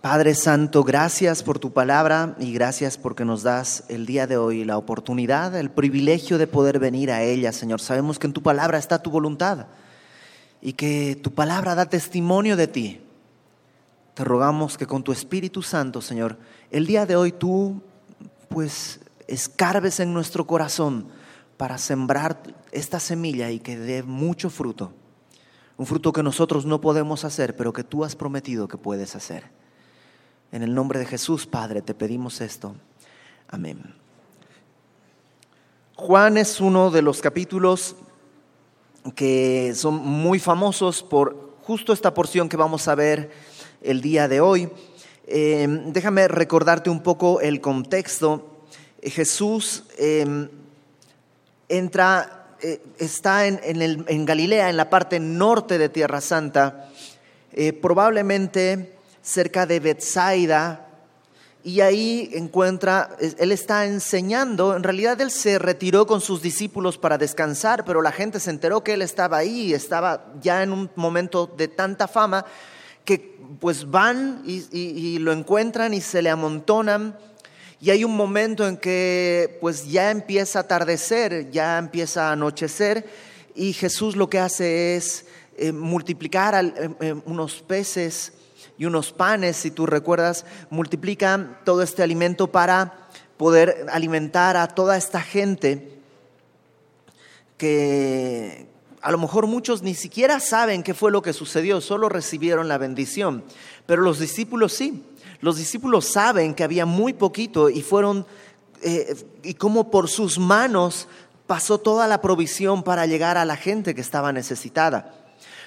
Padre Santo, gracias por tu palabra y gracias porque nos das el día de hoy la oportunidad, el privilegio de poder venir a ella, Señor. Sabemos que en tu palabra está tu voluntad y que tu palabra da testimonio de ti. Te rogamos que con tu Espíritu Santo, Señor, el día de hoy tú pues escarbes en nuestro corazón para sembrar esta semilla y que dé mucho fruto. Un fruto que nosotros no podemos hacer, pero que tú has prometido que puedes hacer. En el nombre de Jesús, Padre, te pedimos esto. Amén. Juan es uno de los capítulos que son muy famosos por justo esta porción que vamos a ver el día de hoy. Eh, déjame recordarte un poco el contexto. Jesús eh, entra, eh, está en, en, Galilea, en la parte norte de Tierra Santa. probablemente cerca de Bethsaida y ahí encuentra, él está enseñando, en realidad él se retiró con sus discípulos para descansar, pero la gente se enteró que él estaba ahí, estaba ya en un momento de tanta fama que pues van y, lo encuentran y se le amontonan. Y hay un momento en que pues ya empieza a atardecer, ya empieza a anochecer y Jesús lo que hace es eh, multiplicar eh, eh, unos peces y unos panes, si tú recuerdas, multiplican todo este alimento para poder alimentar a toda esta gente que a lo mejor muchos ni siquiera saben qué fue lo que sucedió, solo recibieron la bendición, pero los discípulos sí. Los discípulos saben que había muy poquito y fueron, eh, y como por sus manos pasó toda la provisión para llegar a la gente que estaba necesitada.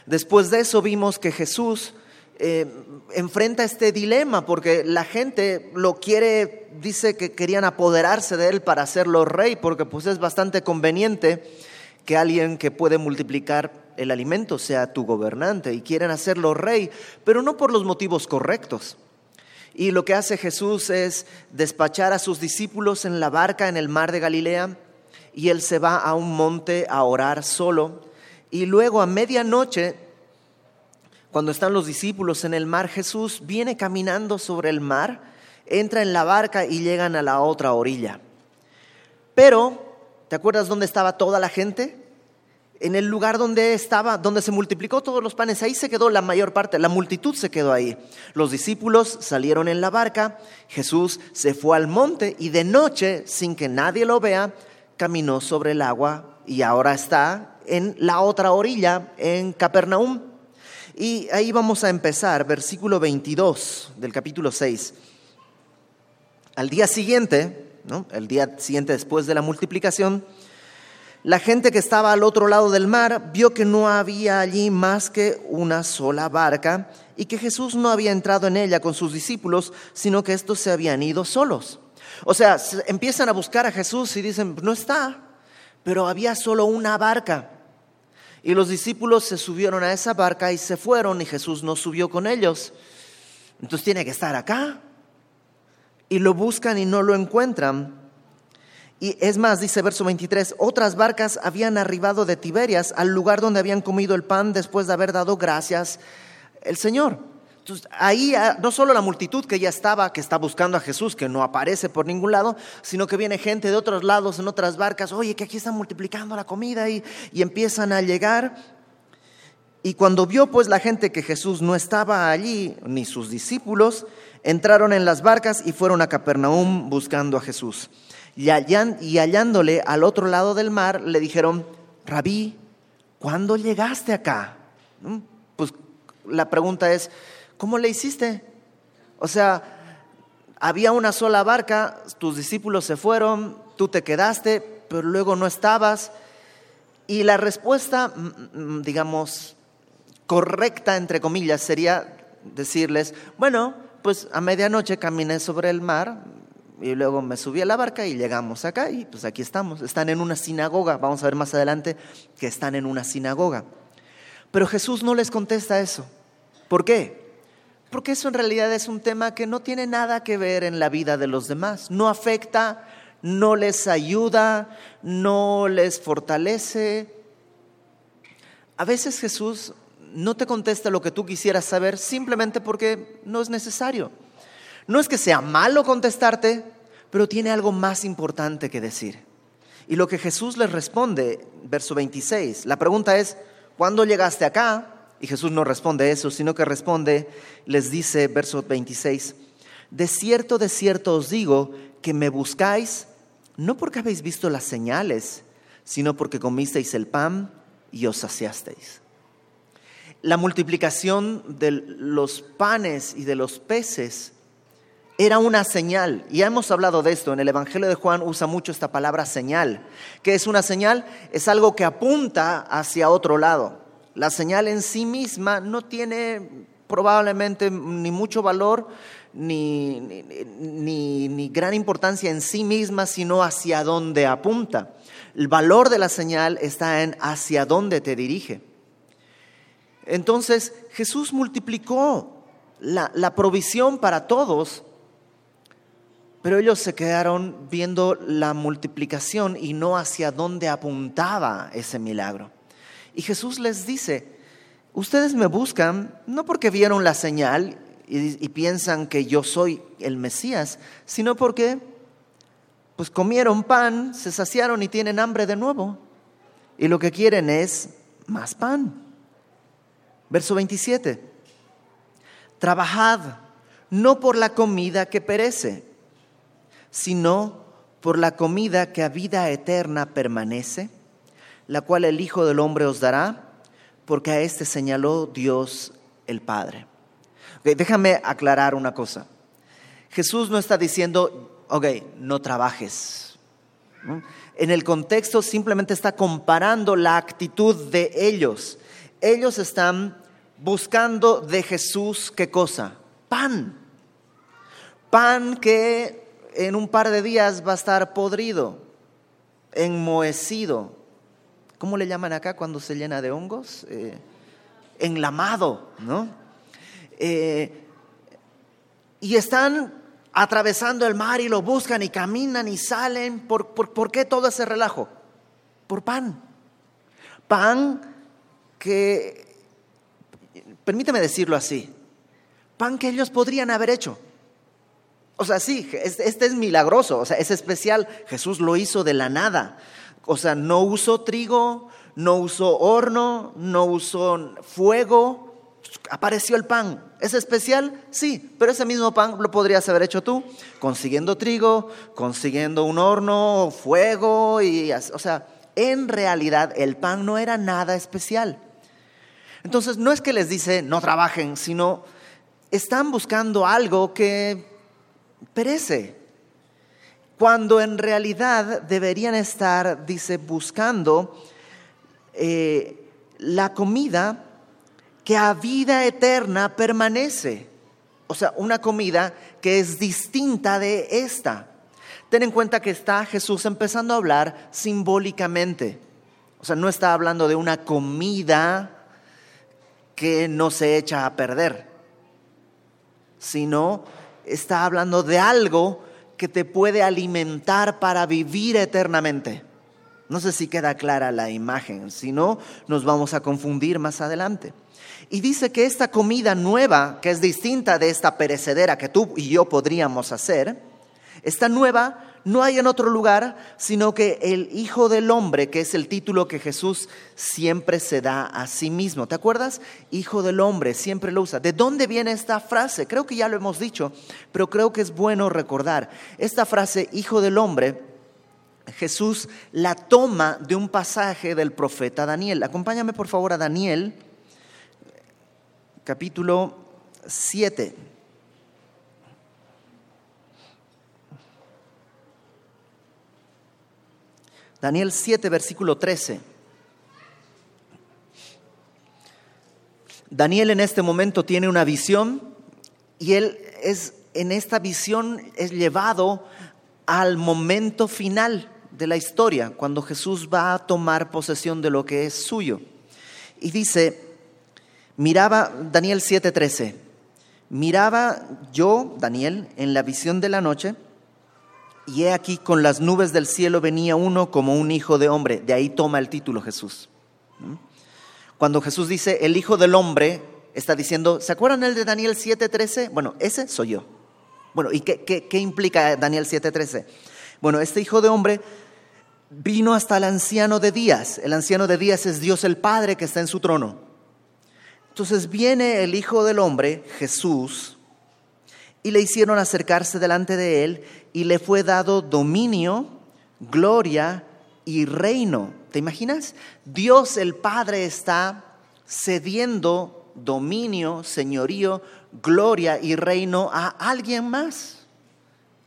Después de eso vimos que Jesús eh, enfrenta este dilema porque la gente lo quiere, dice que querían apoderarse de él para hacerlo rey, porque pues es bastante conveniente que alguien que puede multiplicar el alimento sea tu gobernante y quieren hacerlo rey, pero no por los motivos correctos. Y lo que hace Jesús es despachar a sus discípulos en la barca en el mar de Galilea y él se va a un monte a orar solo y luego a medianoche cuando están los discípulos en el mar, Jesús viene caminando sobre el mar, entra en la barca y llegan a la otra orilla. Pero, ¿te acuerdas dónde estaba toda la gente? En el lugar donde estaba, donde se multiplicó todos los panes, ahí se quedó la mayor parte, la multitud se quedó ahí. Los discípulos salieron en la barca, Jesús se fue al monte y de noche, sin que nadie lo vea, caminó sobre el agua y ahora está en la otra orilla, en Capernaum. Y ahí vamos a empezar, versículo 22 del capítulo 6. Al día siguiente, ¿no? el día siguiente después de la multiplicación, la gente que estaba al otro lado del mar vio que no había allí más que una sola barca y que Jesús no había entrado en ella con sus discípulos, sino que estos se habían ido solos. O sea, empiezan a buscar a Jesús y dicen, no está, pero había solo una barca. Y los discípulos se subieron a esa barca y se fueron y Jesús no subió con ellos. Entonces tiene que estar acá. Y lo buscan y no lo encuentran. Y es más, dice verso 23, otras barcas habían arribado de Tiberias al lugar donde habían comido el pan después de haber dado gracias el Señor. Entonces, ahí ah, no solo la multitud que ya estaba, que está buscando a Jesús, que no aparece por ningún lado, sino que viene gente de otros lados en otras barcas, oye, que aquí están multiplicando la comida y, y empiezan a llegar. Y cuando vio pues la gente que Jesús no estaba allí, ni sus discípulos, entraron en las barcas y fueron a Capernaum buscando a Jesús. Y, y hallándole al otro lado del mar, le dijeron, Rabí, ¿cuándo llegaste acá? Pues la pregunta es, ¿Cómo le hiciste? O sea, había una sola barca, tus discípulos se fueron, tú te quedaste, pero luego no estabas. Y la respuesta, mm, mm, digamos, correcta, entre comillas, sería decirles, bueno, pues a medianoche caminé sobre el mar y luego me subí a la barca y llegamos acá y pues aquí estamos. Están en una sinagoga, vamos a ver más adelante que están en una sinagoga. Pero Jesús no les contesta eso. ¿Por qué? Porque eso en realidad es un tema que no tiene nada que ver en la vida de los demás. No afecta, no les ayuda, no les fortalece. A veces Jesús no te contesta lo que tú quisieras saber simplemente porque no es necesario. No es que sea malo contestarte, pero tiene algo más importante que decir. Y lo que Jesús les responde, verso 26, la pregunta es, ¿cuándo llegaste acá? Y Jesús no responde eso, sino que responde, les dice, verso 26, de cierto, de cierto os digo que me buscáis, no porque habéis visto las señales, sino porque comisteis el pan y os saciasteis. La multiplicación de los panes y de los peces era una señal. Y ya hemos hablado de esto. En el Evangelio de Juan usa mucho esta palabra señal. ¿Qué es una señal? Es algo que apunta hacia otro lado. La señal en sí misma no tiene probablemente ni mucho valor ni, ni, gran importancia en sí misma, sino hacia dónde apunta. El valor de la señal está en hacia dónde te dirige. Entonces Jesús multiplicó la, la provisión para todos, pero ellos se quedaron viendo la multiplicación y no hacia dónde apuntaba ese milagro. Y Jesús les dice, ustedes me buscan no porque vieron la señal y, piensan que yo soy el Mesías, sino porque pues comieron pan, se saciaron y tienen hambre de nuevo. Y lo que quieren es más pan. Verso 27. Trabajad no por la comida que perece, sino por la comida que a vida eterna permanece, la cual el Hijo del Hombre os dará, porque a este señaló Dios el Padre. déjame aclarar una cosa. Jesús no está diciendo, ok, no trabajes. En el contexto simplemente está comparando la actitud de ellos. Ellos están buscando de Jesús qué cosa? Pan. Pan que en un par de días va a estar podrido, enmohecido. ¿Cómo le llaman acá cuando se llena de hongos? Eh, enlamado, ¿no? Eh, y están atravesando el mar y lo buscan y caminan y salen. ¿Por, por, por qué todo ese relajo? Por pan. Pan que permíteme decirlo así, pan que ellos podrían haber hecho. O sea, sí, este es milagroso, o sea, es especial. Jesús lo hizo de la nada. O sea, no usó trigo, no usó horno, no usó fuego, apareció el pan. ¿Es especial? Sí, pero ese mismo pan lo podrías haber hecho tú, consiguiendo trigo, consiguiendo un horno, fuego, y, o sea, en realidad el pan no era nada especial. Entonces no es que les dice no trabajen, sino están buscando algo que perece, cuando en realidad deberían estar, dice, buscando eh, la comida que a vida eterna permanece. O sea, una comida que es distinta de esta. Ten en cuenta que está Jesús empezando a hablar simbólicamente. O sea, no está hablando de una comida que no se echa a perder, sino está hablando de algo que te puede alimentar para vivir eternamente. No sé si queda clara la imagen, si no, nos vamos a confundir más adelante. Y dice que esta comida nueva, que es distinta de esta perecedera que tú y yo podríamos hacer, esta nueva no hay en otro lugar, sino que el Hijo del Hombre, que es el título que Jesús siempre se da a sí mismo. ¿Te acuerdas? Hijo del Hombre, siempre lo usa. ¿De dónde viene esta frase? Creo que ya lo hemos dicho, pero creo que es bueno recordar. Esta frase, Hijo del Hombre, Jesús la toma de un pasaje del profeta Daniel. Acompáñame por favor a Daniel, capítulo 7. Daniel 7, versículo 13. Daniel en este momento tiene una visión y él es en esta visión es llevado al momento final de la historia, cuando Jesús va a tomar posesión de lo que es suyo. Y dice, miraba Daniel 7:13, miraba yo, Daniel, en la visión de la noche, y he aquí con las nubes del cielo venía uno como un hijo de hombre. De ahí toma el título Jesús. Cuando Jesús dice el hijo del hombre, está diciendo, ¿se acuerdan el de Daniel 7:13? Bueno, ese soy yo. Bueno, ¿y qué, qué, qué implica Daniel 7:13? Bueno, este hijo de hombre vino hasta el anciano de días. El anciano de días es Dios el Padre que está en su trono. Entonces viene el Hijo del Hombre, Jesús, y le hicieron acercarse delante de él y le fue dado dominio, gloria y reino. ¿Te imaginas? Dios el Padre está cediendo dominio, señorío, gloria y reino a alguien más.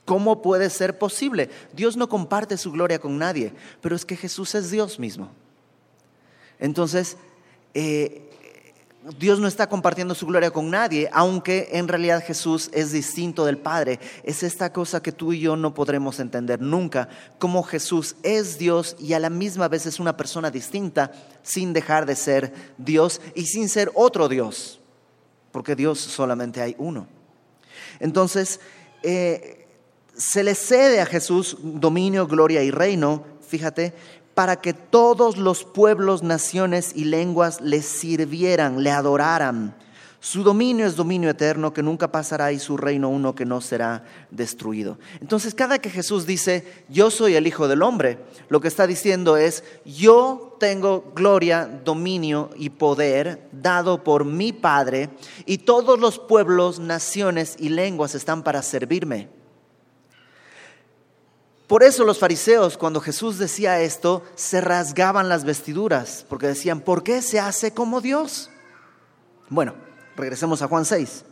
¿Cómo puede ser posible? Dios no comparte su gloria con nadie, pero es que Jesús es Dios mismo. Entonces, eh, Dios no está compartiendo su gloria con nadie, aunque en realidad Jesús es distinto del Padre. Es esta cosa que tú y yo no podremos entender nunca, cómo Jesús es Dios y a la misma vez es una persona distinta sin dejar de ser Dios y sin ser otro Dios, porque Dios solamente hay uno. Entonces, eh, se le cede a Jesús dominio, gloria y reino, fíjate, para que todos los pueblos, naciones y lenguas le sirvieran, le adoraran. Su dominio es dominio eterno que nunca pasará y su reino uno que no será destruido. Entonces, cada que Jesús dice, yo soy el Hijo del Hombre, lo que está diciendo es, yo tengo gloria, dominio y poder dado por mi Padre y todos los pueblos, naciones y lenguas están para servirme. Por eso los fariseos, cuando Jesús decía esto, se rasgaban las vestiduras, porque decían, ¿por qué se hace como Dios? Bueno, regresemos a Juan 6.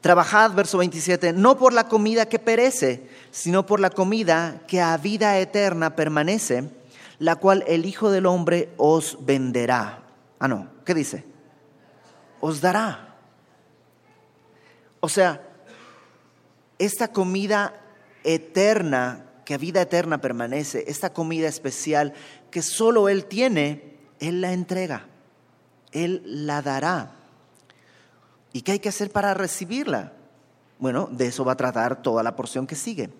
Trabajad, verso 27, no por la comida que perece, sino por la comida que a vida eterna permanece, la cual el Hijo del Hombre os venderá. Ah, no, ¿qué dice? Os dará. O sea, esta comida eterna, que a vida eterna permanece, esta comida especial que solo Él tiene, Él la entrega, Él la dará. ¿Y qué hay que hacer para recibirla? Bueno, de eso va a tratar toda la porción que sigue.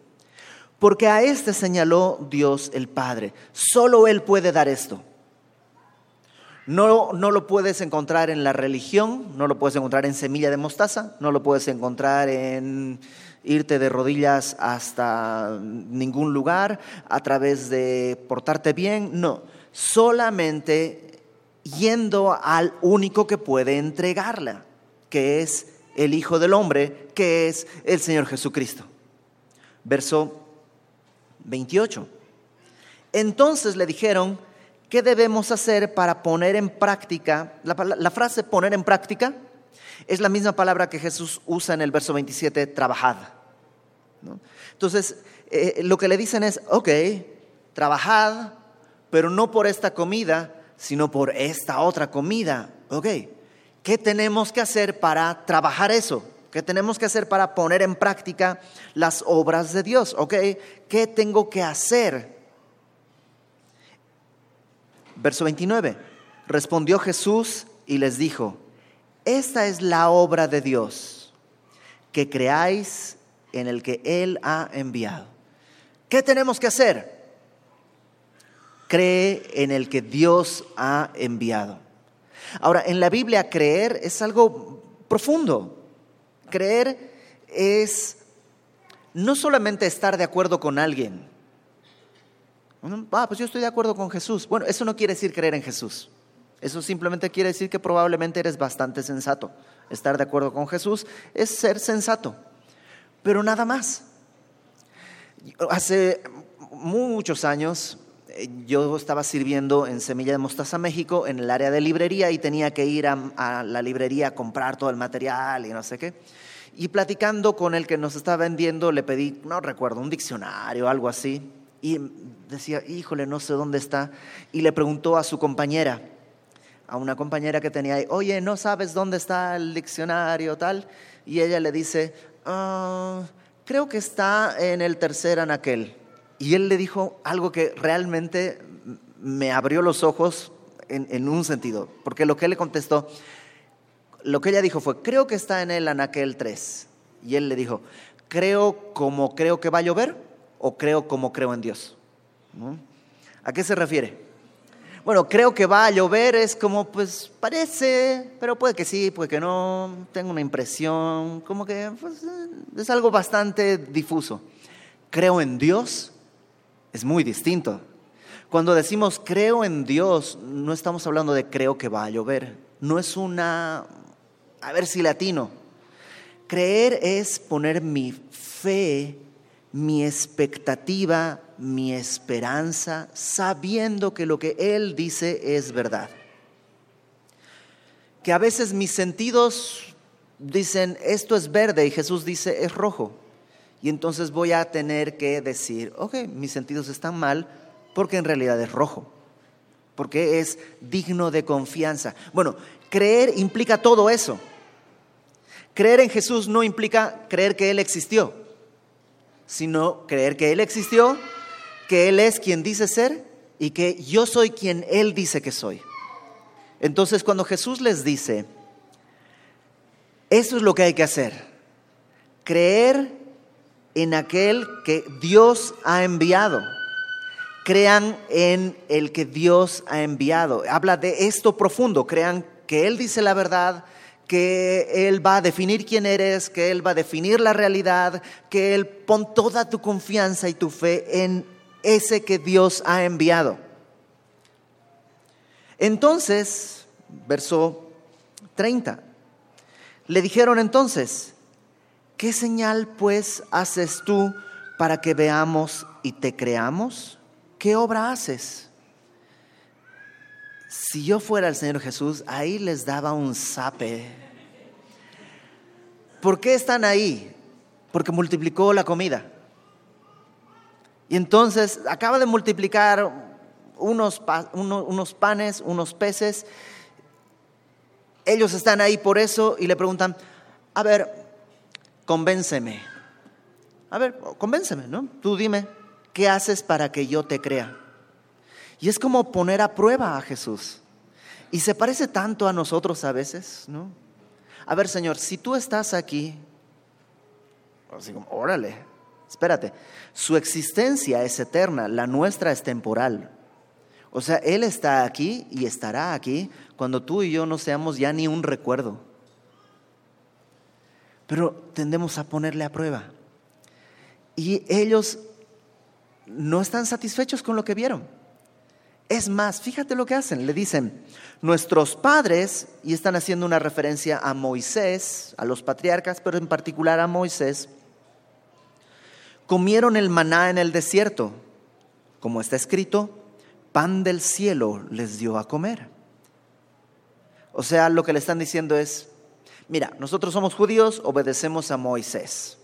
Porque a este señaló Dios el Padre. Solo Él puede dar esto. No, no, lo puedes encontrar en la religión, no lo puedes encontrar en semilla de mostaza, no lo puedes encontrar en irte de rodillas hasta ningún lugar, a través de portarte bien, no, solamente yendo al único que puede entregarla, que es el Hijo del Hombre, que es el Señor Jesucristo. Verso 28. Entonces le dijeron, ¿qué debemos hacer para poner en práctica? La, la, frase poner en práctica es la misma palabra que Jesús usa en el verso 27, trabajad. Entonces, eh, lo que le dicen es, ok, trabajad, pero no por esta comida, sino por esta otra comida. Ok, ¿qué tenemos que hacer para trabajar eso? ¿Qué tenemos que hacer para poner en práctica las obras de Dios? ¿Ok? ¿Qué tengo que hacer? Verso 29. Respondió Jesús y les dijo, esta es la obra de Dios, que creáis en el que Él ha enviado. ¿Qué tenemos que hacer? Cree en el que Dios ha enviado. Ahora, en la Biblia creer es algo profundo. Creer es no solamente estar de acuerdo con alguien. Ah, pues yo estoy de acuerdo con Jesús. Bueno, eso no quiere decir creer en Jesús. Eso simplemente quiere decir que probablemente eres bastante sensato. Estar de acuerdo con Jesús es ser sensato pero nada más. Hace muchos años eh, yo estaba sirviendo en Semilla de Mostaza, México, en el área de librería y tenía que ir a, la librería a comprar todo el material y no sé qué. Y platicando con el que nos estaba vendiendo, le pedí, no recuerdo, un diccionario algo así. Y decía, híjole, no sé dónde está. Y le preguntó a su compañera, a una compañera que tenía ahí, oye, ¿no sabes dónde está el diccionario tal? Y ella le dice, Ah, creo que está en el tercer anaquel. Y él le dijo algo que realmente me abrió los ojos en, un sentido, porque lo que él le contestó, lo que ella dijo fue, creo que está en el anaquel 3. Y él le dijo, creo como creo que va a llover o creo como creo en Dios. ¿A qué se refiere? Bueno, creo que va a llover, es como, pues parece, pero puede que sí, puede que no, tengo una impresión, como que pues, es algo bastante difuso. Creo en Dios, es muy distinto. Cuando decimos creo en Dios, no estamos hablando de creo que va a llover. No es una, a ver si latino. Creer es poner mi fe, mi expectativa, mi esperanza, sabiendo que lo que Él dice es verdad. Que a veces mis sentidos dicen, esto es verde y Jesús dice, es rojo. Y entonces voy a tener que decir, ok, mis sentidos están mal, porque en realidad es rojo, porque es digno de confianza. Bueno, creer implica todo eso. Creer en Jesús no implica creer que Él existió, sino creer que Él existió, que Él es quien dice ser y que yo soy quien Él dice que soy. Entonces cuando Jesús les dice, eso es lo que hay que hacer, creer en aquel que Dios ha enviado crean en el que Dios ha enviado. Habla de esto profundo, crean que Él dice la verdad, que Él va a definir quién eres, que Él va a definir la realidad, que Él pon toda tu confianza y tu fe en ese que Dios ha enviado. Entonces, verso 30, le dijeron entonces, ¿qué señal pues haces tú para que veamos y te creamos? ¿qué obra haces? Si yo fuera el Señor Jesús, ahí les daba un zape. ¿Por qué están ahí? Porque multiplicó la comida. Y entonces acaba de multiplicar unos, unos panes, unos peces. Ellos están ahí por eso y le preguntan, a ver, convénceme. A ver, convénceme, ¿no? Tú dime, ¿qué haces para que yo te crea? Y es como poner a prueba a Jesús. Y se parece tanto a nosotros a veces, ¿no? A ver, Señor, si tú estás aquí, así como, órale, espérate, su existencia es eterna, la nuestra es temporal. O sea, Él está aquí y estará aquí cuando tú y yo no seamos ya ni un recuerdo. Pero tendemos a ponerle a prueba. Y ellos no están satisfechos con lo que vieron. Es más, fíjate lo que hacen. Le dicen, nuestros padres, y están haciendo una referencia a Moisés, a los patriarcas, pero en particular a Moisés, comieron el maná en el desierto, como está escrito, pan del cielo les dio a comer. O sea, lo que le están diciendo es, mira, nosotros somos judíos, obedecemos a Moisés.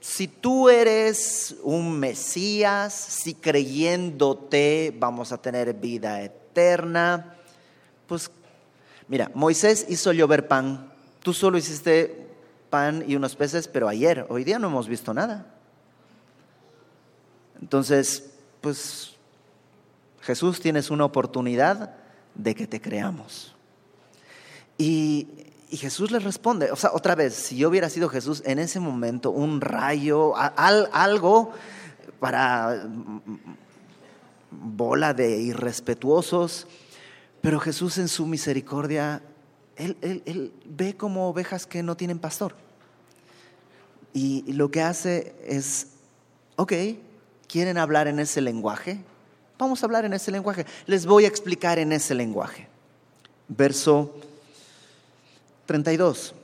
Si tú eres un Mesías, si creyéndote vamos a tener vida eterna, pues mira, Moisés hizo llover pan, tú solo hiciste pan y unos peces, pero ayer, hoy día no hemos visto nada. Entonces, pues Jesús tienes una oportunidad de que te creamos. Y Jesús le responde, o sea, otra vez, si yo hubiera sido Jesús en ese momento, un rayo, algo para bola de irrespetuosos, pero Jesús en su misericordia, él, él ve como ovejas que no tienen pastor. Y lo que hace es, ok, ¿quieren hablar en ese lenguaje? Vamos a hablar en ese lenguaje. Les voy a explicar en ese lenguaje. Verso 32.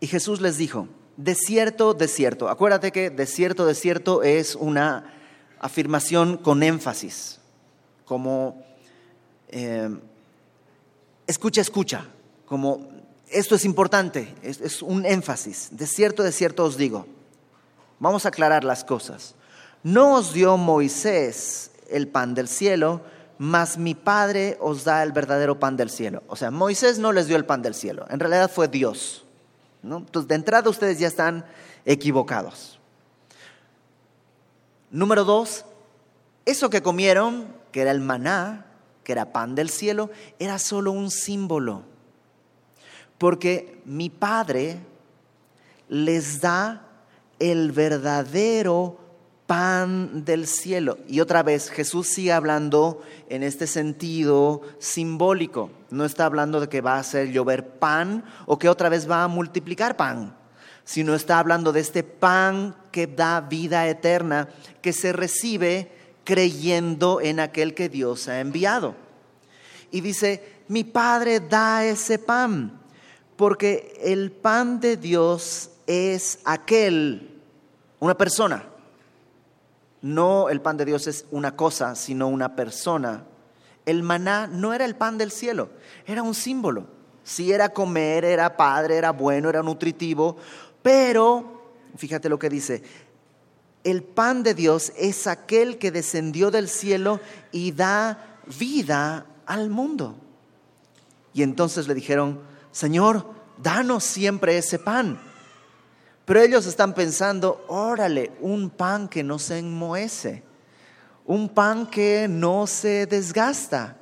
Y Jesús les dijo, desierto, desierto. Acuérdate que desierto, desierto es una afirmación con énfasis, como eh, escucha, escucha, como esto es importante, es, un énfasis. Desierto, desierto os digo. Vamos a aclarar las cosas. No os dio Moisés el pan del cielo, mas mi Padre os da el verdadero pan del cielo. O sea, Moisés no les dio el pan del cielo, en realidad fue Dios. Entonces, de entrada ustedes ya están equivocados. Número dos, eso que comieron, que era el maná, que era pan del cielo, era solo un símbolo. Porque mi Padre les da el verdadero pan del cielo. Y otra vez Jesús sigue hablando en este sentido simbólico. No está hablando de que va a hacer llover pan o que otra vez va a multiplicar pan, sino está hablando de este pan que da vida eterna, que se recibe creyendo en aquel que Dios ha enviado. Y dice, mi Padre da ese pan, porque el pan de Dios es aquel, una persona no el pan de Dios es una cosa, sino una persona. El maná no era el pan del cielo, era un símbolo. Sí era comer, era padre, era bueno, era nutritivo, pero, fíjate lo que dice, el pan de Dios es aquel que descendió del cielo y da vida al mundo. Y entonces le dijeron, Señor, danos siempre ese pan. Pero ellos están pensando, órale, un pan que no se enmohece, un pan que no se desgasta,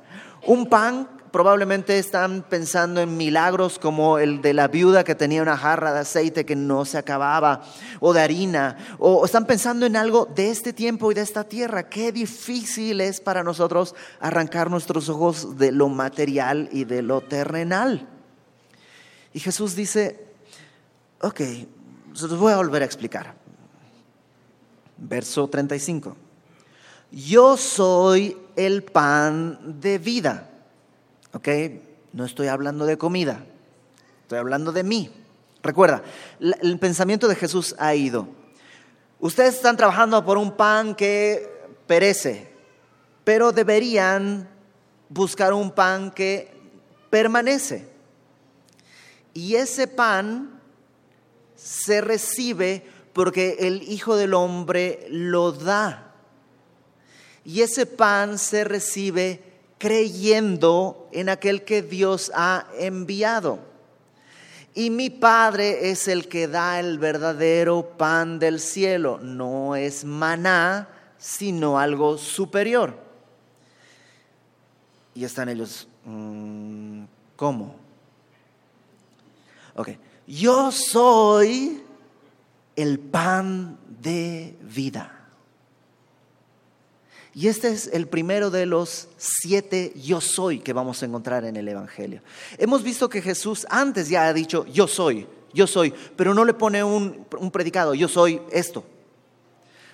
un pan probablemente están pensando en milagros como el de la viuda que tenía una jarra de aceite que no se acababa, o de harina, o están pensando en algo de este tiempo y de esta tierra. Qué difícil es para nosotros arrancar nuestros ojos de lo material y de lo terrenal. Y Jesús dice, ok, se los voy a volver a explicar. Verso 35. Yo soy el pan de vida. ¿Ok? No estoy hablando de comida, estoy hablando de mí. Recuerda, el pensamiento de Jesús ha ido. Ustedes están trabajando por un pan que perece, pero deberían buscar un pan que permanece. Y ese pan se recibe porque el Hijo del Hombre lo da. Y ese pan se recibe creyendo en aquel que Dios ha enviado. Y mi Padre es el que da el verdadero pan del cielo. No es maná, sino algo superior. Y están ellos, mm, ¿cómo? Ok, yo soy el pan de vida. Y este es el primero de los siete yo soy que vamos a encontrar en el Evangelio. Hemos visto que Jesús antes ya ha dicho yo soy, yo soy, pero no le pone un, predicado, yo soy esto.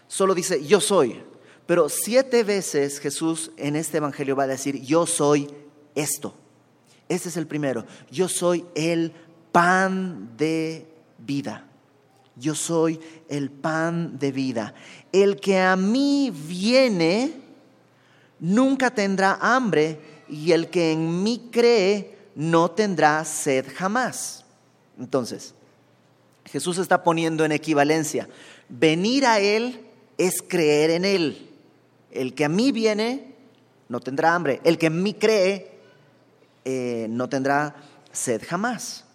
Solo dice yo soy. Pero siete veces Jesús en este Evangelio va a decir yo soy esto. Este es el primero. Yo soy el pan de vida. Yo soy el pan de vida. El que a mí viene nunca tendrá hambre y el que en mí cree no tendrá sed jamás. Entonces, Jesús está poniendo en equivalencia. Venir a Él es creer en Él. El que a mí viene no tendrá hambre. El que en mí cree eh, no tendrá sed jamás.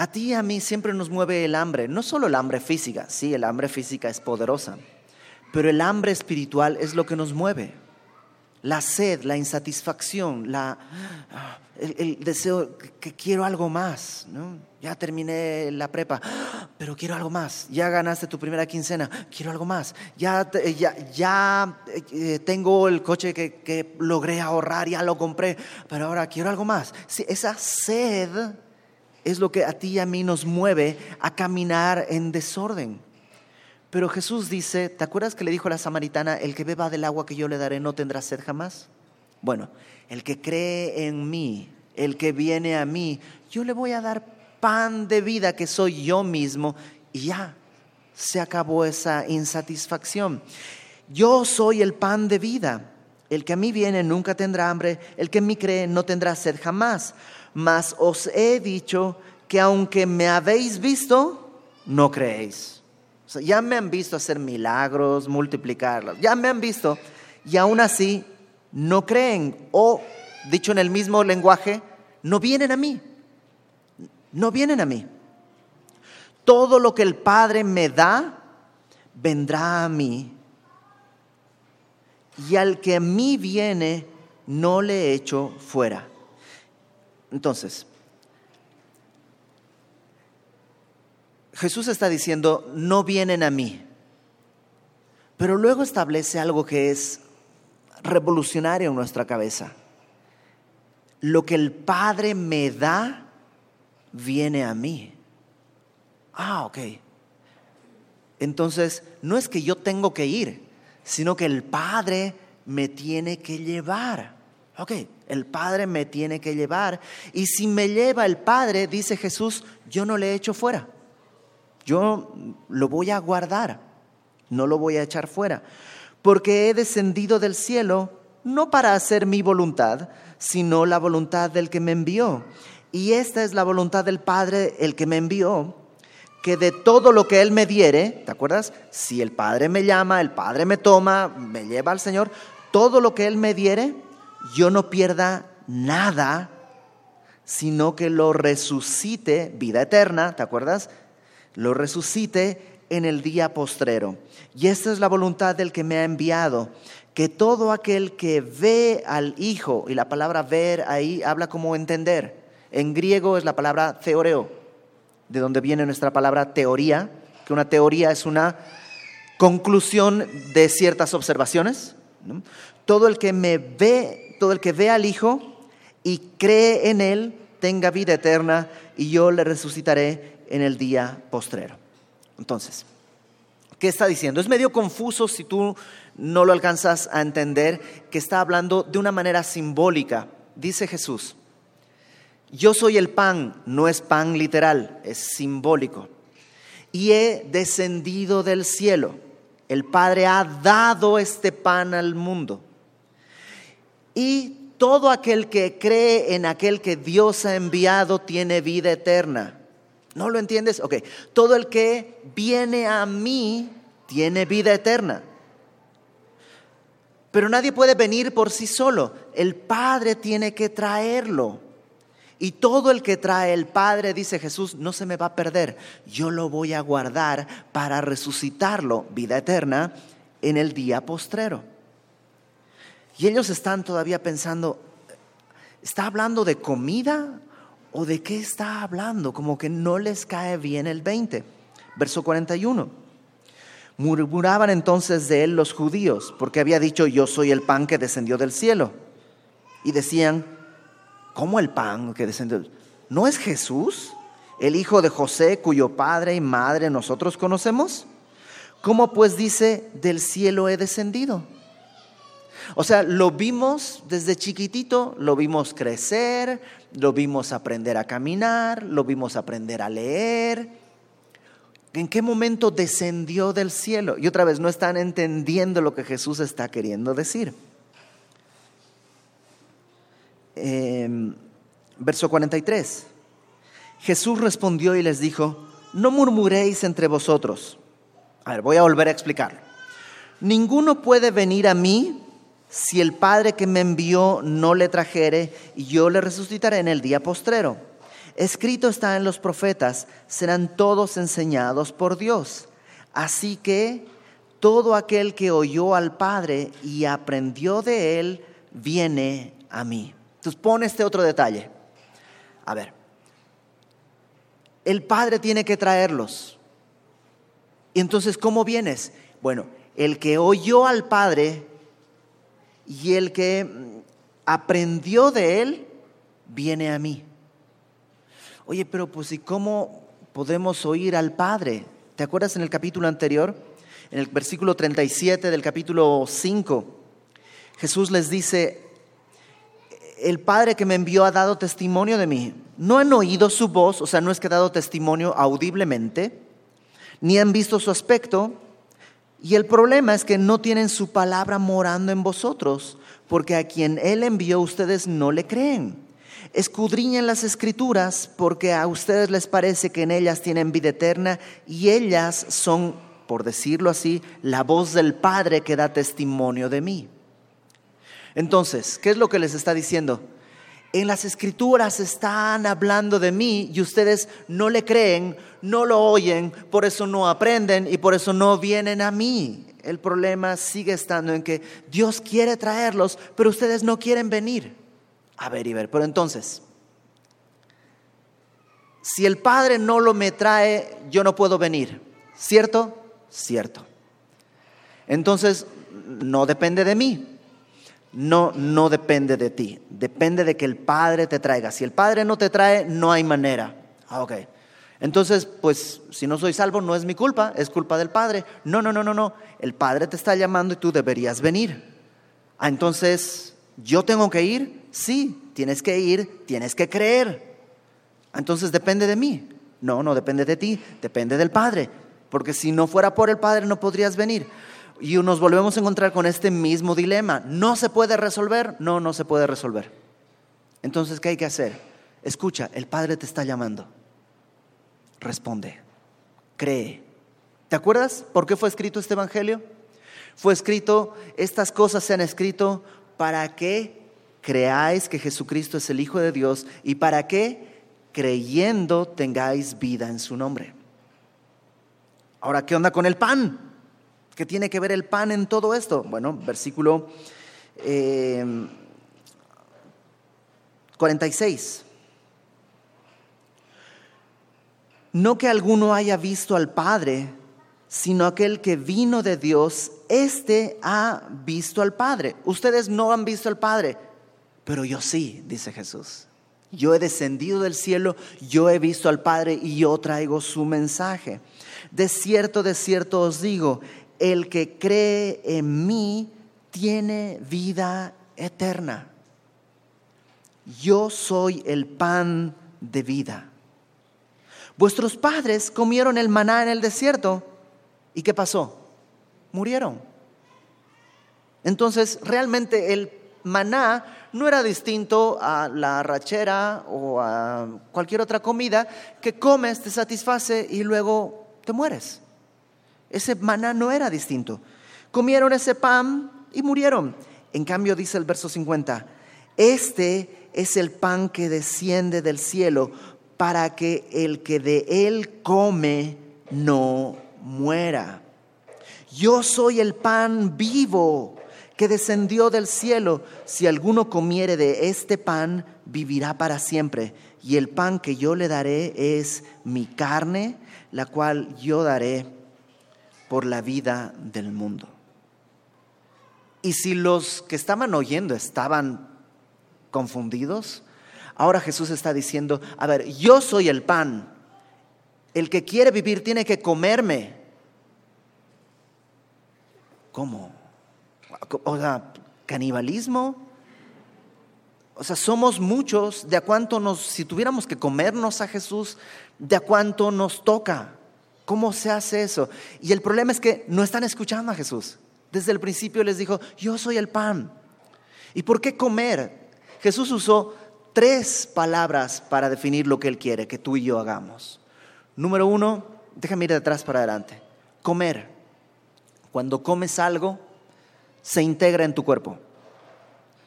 A ti y a mí siempre nos mueve el hambre, no solo el hambre física, sí, el hambre física es poderosa, pero el hambre espiritual es lo que nos mueve. La sed, la insatisfacción, la, el, deseo que quiero algo más. Ya terminé la prepa, pero quiero algo más. Ya ganaste tu primera quincena, quiero algo más. Ya, ya, ya eh, tengo el coche que, que, logré ahorrar, ya lo compré, pero ahora quiero algo más. Sí, esa sed es lo que a ti y a mí nos mueve a caminar en desorden. Pero Jesús dice, ¿te acuerdas que le dijo a la samaritana, el que beba del agua que yo le daré no tendrá sed jamás? Bueno, el que cree en mí, el que viene a mí, yo le voy a dar pan de vida que soy yo mismo y ya se acabó esa insatisfacción. Yo soy el pan de vida. El que a mí viene nunca tendrá hambre, el que en mí cree no tendrá sed jamás mas os he dicho que aunque me habéis visto, no creéis. ya me han visto hacer milagros, multiplicarlos, ya me han visto y aún así no creen. O, dicho en el mismo lenguaje, no vienen a mí. No vienen a mí. Todo lo que el Padre me da, vendrá a mí. Y al que a mí viene, no le echo fuera. Entonces, Jesús está diciendo, no vienen a mí. Pero luego establece algo que es revolucionario en nuestra cabeza. Lo que el Padre me da, viene a mí. Ah, ok. Entonces, no es que yo tengo que ir, sino que el Padre me tiene que llevar. Ok, el Padre me tiene que llevar. Y si me lleva el Padre, dice Jesús, yo no le echo fuera. Yo lo voy a guardar, no lo voy a echar fuera. Porque he descendido del cielo no para hacer mi voluntad, sino la voluntad del que me envió. Y esta es la voluntad del Padre, el que me envió, que de todo lo que Él me diere, ¿te acuerdas? Si el Padre me llama, el Padre me toma, me lleva al Señor, todo lo que Él me diere, yo no pierda nada, sino que lo resucite, vida eterna, ¿te acuerdas? Lo resucite en el día postrero. Y esta es la voluntad del que me ha enviado, que todo aquel que ve al Hijo, y la palabra ver ahí habla como entender, en griego es la palabra teoreo, de donde viene nuestra palabra teoría, que una teoría es una conclusión de ciertas observaciones. Todo el que me ve, todo el que ve al Hijo y cree en Él, tenga vida eterna y yo le resucitaré en el día postrero. Entonces, ¿qué está diciendo? Es medio confuso si tú no lo alcanzas a entender, que está hablando de una manera simbólica. Dice Jesús, yo soy el pan, no es pan literal, es simbólico. Y he descendido del cielo. El Padre ha dado este pan al mundo. Y todo aquel que cree en aquel que Dios ha enviado tiene vida eterna. ¿No lo entiendes? Ok. Todo el que viene a mí tiene vida eterna. Pero nadie puede venir por sí solo. El Padre tiene que traerlo. Y todo el que trae el Padre, dice Jesús, no se me va a perder. Yo lo voy a guardar para resucitarlo, vida eterna, en el día postrero. Y ellos están todavía pensando, ¿está hablando de comida o de qué está hablando? Como que no les cae bien el 20. Verso 41. Murmuraban entonces de él los judíos, porque había dicho, yo soy el pan que descendió del cielo. Y decían, ¿Cómo el pan que descendió? ¿No es Jesús, el hijo de José, cuyo padre y madre nosotros conocemos? ¿Cómo pues dice, del cielo he descendido? O sea, lo vimos desde chiquitito, lo vimos crecer, lo vimos aprender a caminar, lo vimos aprender a leer. ¿En qué momento descendió del cielo? Y otra vez, no están entendiendo lo que Jesús está queriendo decir. Em, verso 43. Jesús respondió y les dijo, no murmuréis entre vosotros. A ver, voy a volver a explicar. Ninguno puede venir a mí si el Padre que me envió no le trajere, yo le resucitaré en el día postrero. Escrito está en los profetas, serán todos enseñados por Dios. Así que todo aquel que oyó al Padre y aprendió de él, viene a mí. Entonces pone este otro detalle. A ver, el Padre tiene que traerlos. Y entonces, ¿cómo vienes? Bueno, el que oyó al Padre y el que mm, aprendió de él, viene a mí. Oye, pero pues ¿y cómo podemos oír al Padre? ¿Te acuerdas en el capítulo anterior? En el versículo 37 del capítulo 5, Jesús les dice, el Padre que me envió ha dado testimonio de mí. No han oído su voz, o sea, no es que ha dado testimonio audiblemente, ni han visto su aspecto. Y el problema es que no tienen su palabra morando en vosotros, porque a quien Él envió ustedes no le creen. Escudriñen las escrituras, porque a ustedes les parece que en ellas tienen vida eterna y ellas son, por decirlo así, la voz del Padre que da testimonio de mí. Entonces, ¿qué es lo que les está diciendo? En las escrituras están hablando de mí y ustedes no le creen, no lo oyen, por eso no aprenden y por eso no vienen a mí. El problema sigue estando en que Dios quiere traerlos, pero ustedes no quieren venir. A ver y ver, pero entonces, si el Padre no lo me trae, yo no puedo venir. ¿Cierto? Cierto. Entonces, no depende de mí. No, no depende de ti. Depende de que el Padre te traiga. Si el Padre no te trae, no hay manera. Ah, ok. Entonces, pues, si no soy salvo, no es mi culpa, es culpa del Padre. No, no, no, no, no. El Padre te está llamando y tú deberías venir. Ah, entonces, ¿yo tengo que ir? Sí, tienes que ir, tienes que creer. Ah, entonces, depende de mí. No, no depende de ti, depende del Padre. Porque si no fuera por el Padre, no podrías venir. Y nos volvemos a encontrar con este mismo dilema. ¿No se puede resolver? No, no se puede resolver. Entonces, ¿qué hay que hacer? Escucha, el Padre te está llamando. Responde, cree. ¿Te acuerdas por qué fue escrito este Evangelio? Fue escrito, estas cosas se han escrito para que creáis que Jesucristo es el Hijo de Dios y para que creyendo tengáis vida en su nombre. Ahora, ¿qué onda con el pan? ¿Qué tiene que ver el pan en todo esto? Bueno, versículo 46. Eh, no que alguno haya visto al Padre, sino aquel que vino de Dios, éste ha visto al Padre. Ustedes no han visto al Padre, pero yo sí, dice Jesús. Yo he descendido del cielo, yo he visto al Padre y yo traigo su mensaje. De cierto, de cierto os digo, el que cree en mí tiene vida eterna. Yo soy el pan de vida. Vuestros padres comieron el maná en el desierto. ¿Y qué pasó? Murieron. Entonces, realmente el maná no era distinto a la rachera o a cualquier otra comida que comes, te satisface y luego te mueres. Ese maná no era distinto. Comieron ese pan y murieron. En cambio dice el verso 50, este es el pan que desciende del cielo para que el que de él come no muera. Yo soy el pan vivo que descendió del cielo. Si alguno comiere de este pan, vivirá para siempre. Y el pan que yo le daré es mi carne, la cual yo daré por la vida del mundo. Y si los que estaban oyendo estaban confundidos, ahora Jesús está diciendo, a ver, yo soy el pan, el que quiere vivir tiene que comerme. ¿Cómo? O sea, canibalismo. O sea, somos muchos, de a cuánto nos, si tuviéramos que comernos a Jesús, de a cuánto nos toca. ¿Cómo se hace eso? Y el problema es que no están escuchando a Jesús. Desde el principio les dijo, yo soy el pan. ¿Y por qué comer? Jesús usó tres palabras para definir lo que Él quiere que tú y yo hagamos. Número uno, déjame ir de atrás para adelante. Comer. Cuando comes algo, se integra en tu cuerpo.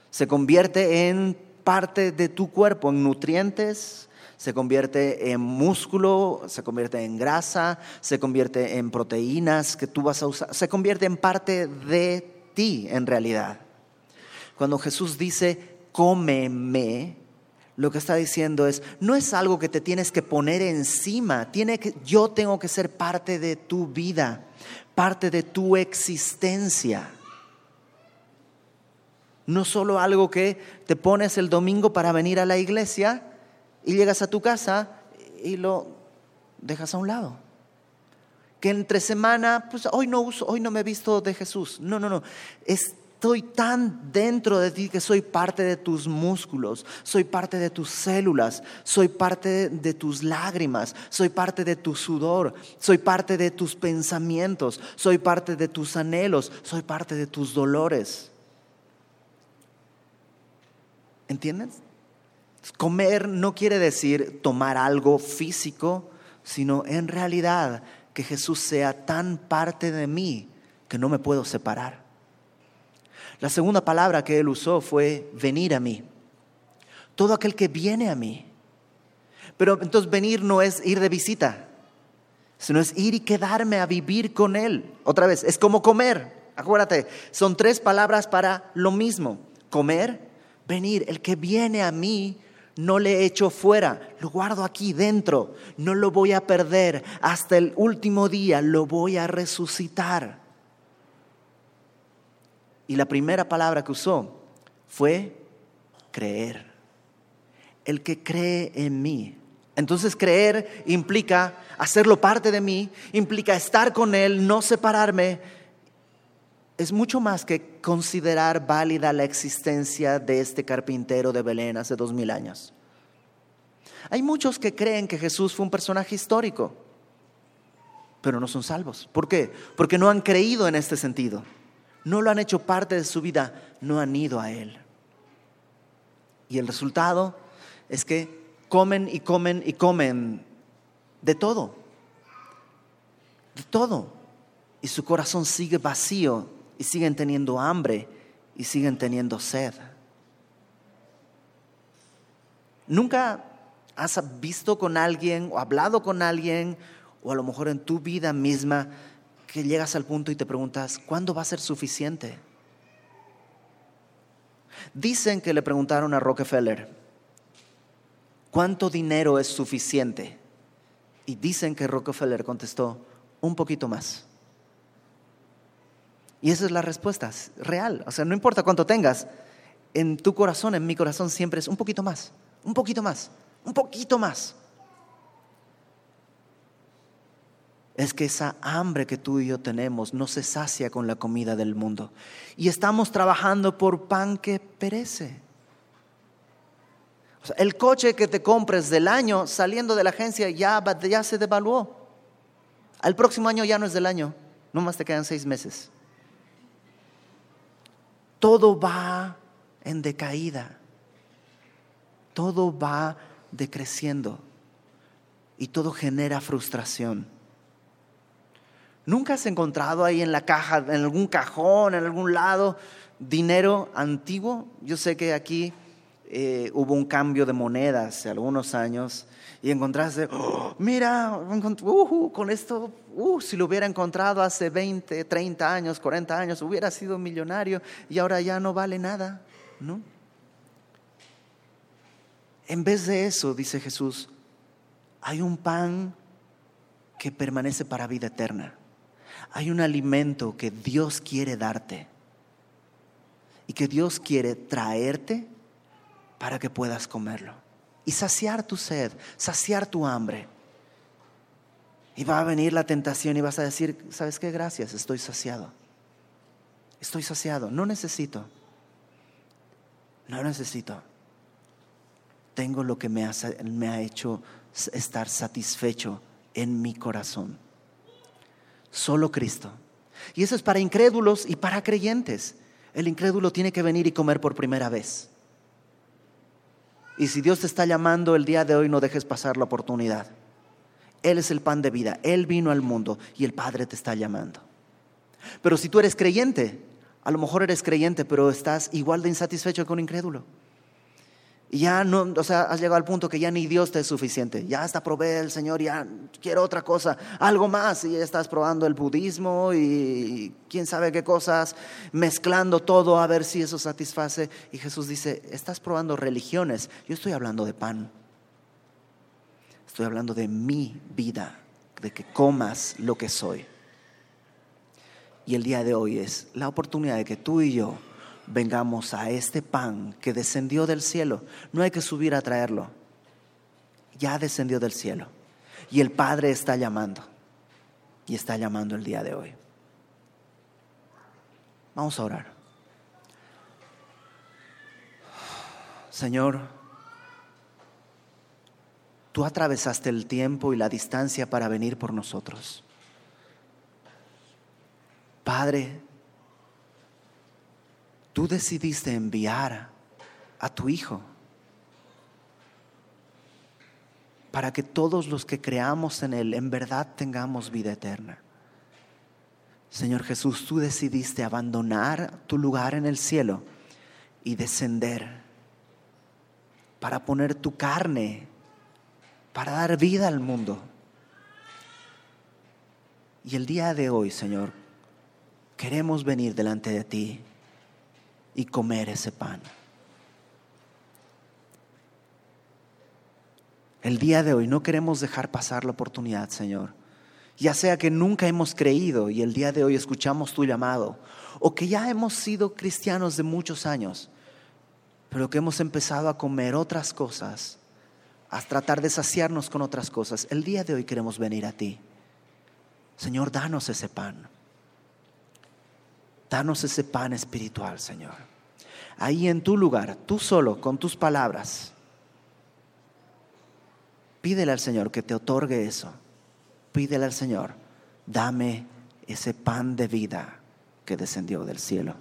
Se convierte en parte de tu cuerpo, en nutrientes, se convierte en músculo, se convierte en grasa, se convierte en proteínas que tú vas a usar, se convierte en parte de ti en realidad. Cuando Jesús dice, cómeme, lo que está diciendo es, no es algo que te tienes que poner encima, tiene que, yo tengo que ser parte de tu vida, parte de tu existencia. No solo algo que te pones el domingo para venir a la iglesia, y llegas a tu casa y lo dejas a un lado. Que entre semana, pues hoy no uso, hoy no me he visto de Jesús. No, no, no. Estoy tan dentro de ti que soy parte de tus músculos, soy parte de tus células, soy parte de tus lágrimas, soy parte de tu sudor, soy parte de tus pensamientos, soy parte de tus anhelos, soy parte de tus dolores. ¿Entiendes? Comer no quiere decir tomar algo físico, sino en realidad que Jesús sea tan parte de mí que no me puedo separar. La segunda palabra que él usó fue venir a mí. Todo aquel que viene a mí. Pero entonces venir no es ir de visita, sino es ir y quedarme a vivir con él. Otra vez, es como comer. Acuérdate, son tres palabras para lo mismo. Comer, venir. El que viene a mí no le echo fuera, lo guardo aquí dentro, no lo voy a perder, hasta el último día lo voy a resucitar. Y la primera palabra que usó fue creer. El que cree en mí. Entonces creer implica hacerlo parte de mí, implica estar con Él, no separarme. Es mucho más que considerar válida la existencia de este carpintero de Belén hace dos mil años. Hay muchos que creen que Jesús fue un personaje histórico, pero no son salvos. ¿Por qué? Porque no han creído en este sentido, no lo han hecho parte de su vida, no han ido a Él. Y el resultado es que comen y comen y comen de todo, de todo. Y su corazón sigue vacío y siguen teniendo hambre y siguen teniendo sed. ¿Nunca has visto con alguien o hablado con alguien o a lo mejor en tu vida misma que llegas al punto y te preguntas, ¿cuándo va a ser suficiente? Dicen que le preguntaron a Rockefeller, ¿cuánto dinero es suficiente? Y dicen que Rockefeller contestó, un poquito más. Y esa es la respuesta, real. O sea, no importa cuánto tengas, en tu corazón, en mi corazón siempre es un poquito más, un poquito más, un poquito más. Es que esa hambre que tú y yo tenemos no se sacia con la comida del mundo. Y estamos trabajando por pan que perece el coche que te compres del año saliendo de la agencia ya, ya se devaluó. Al próximo año ya no es del año, nomás te quedan seis meses. Todo va en decaída, todo va decreciendo y todo genera frustración. ¿Nunca has encontrado ahí en la caja, en algún cajón, en algún lado, dinero antiguo? Yo sé que aquí eh, hubo un cambio de moneda hace algunos años y encontraste, oh, mira, con esto, uh, si lo hubiera encontrado hace 20, 30 años, 40 años, hubiera sido millonario y ahora ya no vale nada, ¿no? En vez de eso, dice Jesús, hay un pan que permanece para vida eterna. Hay un alimento que Dios quiere darte y que Dios quiere traerte para que puedas comerlo y saciar tu sed, saciar tu hambre. Y va a venir la tentación y vas a decir, ¿sabes qué? Gracias, estoy saciado. Estoy saciado, no necesito. No necesito. Tengo lo que me ha, me ha hecho estar satisfecho en mi corazón. Solo Cristo. Y eso es para incrédulos y para creyentes. El incrédulo tiene que venir y comer por primera vez. Y si Dios te está llamando el día de hoy, no dejes pasar la oportunidad. Él es el pan de vida, Él vino al mundo y el Padre te está llamando. Pero si tú eres creyente, a lo mejor eres creyente, pero estás igual de insatisfecho que un incrédulo. Y ya no, o sea, has llegado al punto que ya ni Dios te es suficiente. Ya hasta probé el Señor, ya quiero otra cosa, algo más. Y ya estás probando el budismo y quién sabe qué cosas, mezclando todo a ver si eso satisface. Y Jesús dice, estás probando religiones. Yo estoy hablando de pan. Estoy hablando de mi vida, de que comas lo que soy. Y el día de hoy es la oportunidad de que tú y yo vengamos a este pan que descendió del cielo. No hay que subir a traerlo. Ya descendió del cielo. Y el Padre está llamando. Y está llamando el día de hoy. Vamos a orar. Señor, tú atravesaste el tiempo y la distancia para venir por nosotros. Padre, tú decidiste enviar a tu Hijo para que todos los que creamos en Él en verdad tengamos vida eterna. Señor Jesús, tú decidiste abandonar tu lugar en el cielo y descender para poner tu carne, para dar vida al mundo. Y el día de hoy, Señor, queremos venir delante de ti y comer ese pan. El día de hoy no queremos dejar pasar la oportunidad, Señor. Ya sea que nunca hemos creído y el día de hoy escuchamos tu llamado, o que ya hemos sido cristianos de muchos años, pero que hemos empezado a comer otras cosas, a tratar de saciarnos con otras cosas. El día de hoy queremos venir a ti. Señor, danos ese pan. Danos ese pan espiritual, Señor. Ahí en tu lugar, tú solo, con tus palabras. Pídele al Señor que te otorgue eso. Pídele al Señor, dame ese pan de vida que descendió del cielo.